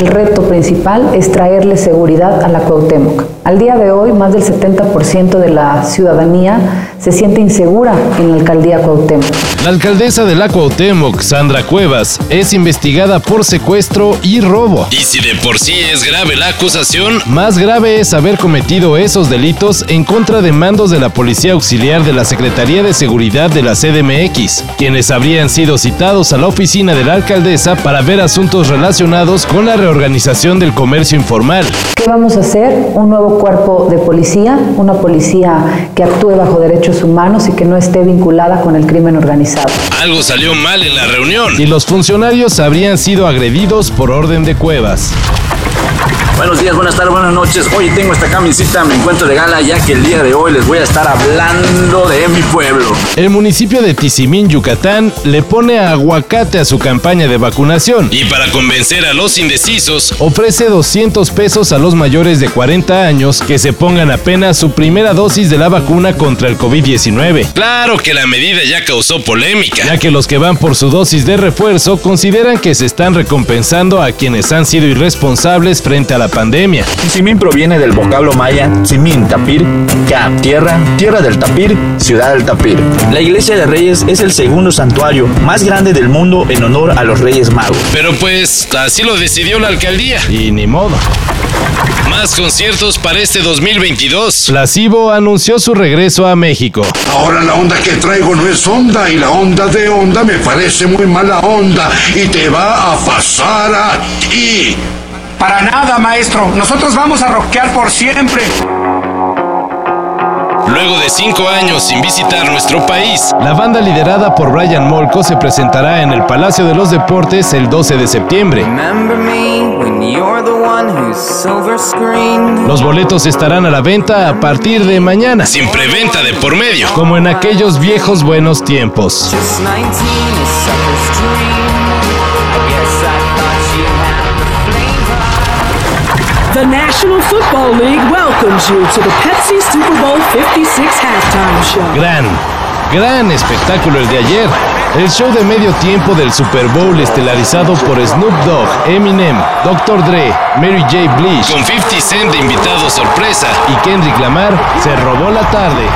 El reto principal es traerle seguridad a la Cuauhtémoc. Al día de hoy, más del 70% de la ciudadanía se siente insegura en la alcaldía Cuauhtémoc. La alcaldesa de la Cuauhtémoc, Sandra Cuevas, es investigada por secuestro y robo. Y si de por sí es grave la acusación, más grave es haber cometido esos delitos en contra de mandos de la Policía Auxiliar de la Secretaría de Seguridad de la CDMX, quienes habrían sido citados a la oficina de la alcaldesa para ver asuntos relacionados con la reorganización del comercio informal. ¿Qué vamos a hacer? Un nuevo cuerpo de policía, una policía que actúe bajo derechos humanos y que no esté vinculada con el crimen organizado. Algo salió mal en la reunión. Y los funcionarios habrían sido agredidos por orden de Cuevas. Buenos días, buenas tardes, buenas noches. Hoy tengo esta camisita, me encuentro de gala ya que el día de hoy les voy a estar hablando de mi pueblo. El municipio de Tizimín, Yucatán, le pone aguacate a su campaña de vacunación. Y para convencer a los indecisos, ofrece 200 pesos a los mayores de 40 años que se pongan apenas su primera dosis de la vacuna contra el COVID-19. Claro que la medida ya causó polémica, ya que los que van por su dosis de refuerzo consideran que se están recompensando a quienes han sido irresponsables frente a la pandemia. Simín proviene del vocablo maya Simín, tapir, ka, tierra, tierra del tapir, ciudad del tapir. La iglesia de Reyes es el segundo santuario más grande del mundo en honor a los Reyes Magos. Pero pues así lo decidió la alcaldía. Y ni modo. Más conciertos para este 2022. Placebo anunció su regreso a México. Ahora la onda que traigo no es onda y la onda de onda me parece muy mala onda y te va a pasar a ti. Para nada, maestro. Nosotros vamos a rockear por siempre. Luego de cinco años sin visitar nuestro país, la banda liderada por Brian Molko se presentará en el Palacio de los Deportes el 12 de septiembre. Los boletos estarán a la venta a partir de mañana. Sin preventa de por medio. Como en aquellos viejos buenos tiempos. The National Football League welcomes you to the Pepsi Super Bowl 56 halftime show. Gran, gran espectáculo el de ayer. El show de medio tiempo del Super Bowl estelarizado por Snoop Dogg, Eminem, Dr. Dre, Mary J. Blige, con 50 Cent de invitado sorpresa y Kendrick Lamar se robó la tarde.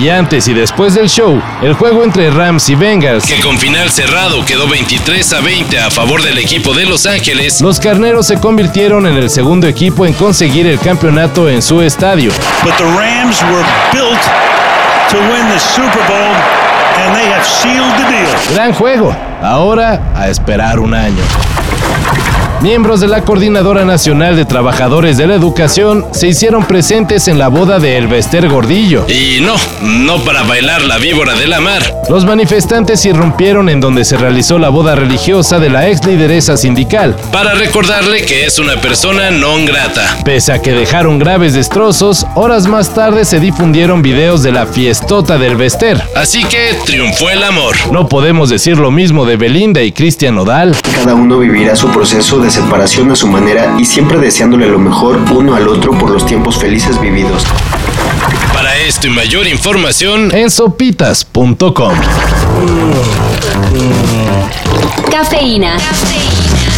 Y antes y después del show, el juego entre Rams y Bengals, que con final cerrado quedó 23 a 20 a favor del equipo de Los Ángeles, los carneros se convirtieron en el segundo equipo en conseguir el campeonato en su estadio. But the Rams were built to win the Super Bowl and they have sealed the deal. Gran juego. Ahora a esperar un año. Miembros de la Coordinadora Nacional de Trabajadores de la Educación se hicieron presentes en la boda de Elvester Gordillo. Y no, no para bailar la víbora de la mar. Los manifestantes irrumpieron en donde se realizó la boda religiosa de la ex lideresa sindical. Para recordarle que es una persona non grata. Pese a que dejaron graves destrozos, horas más tarde se difundieron videos de la fiestota del Elvester. Así que triunfó el amor. No podemos decir lo mismo de Belinda y Cristian Nodal. Cada uno vivirá su proceso de separación a su manera y siempre deseándole lo mejor uno al otro por los tiempos felices vividos. Para esto y mayor información en sopitas.com. Cafeína.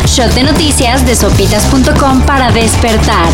Shot de noticias de sopitas.com para despertar.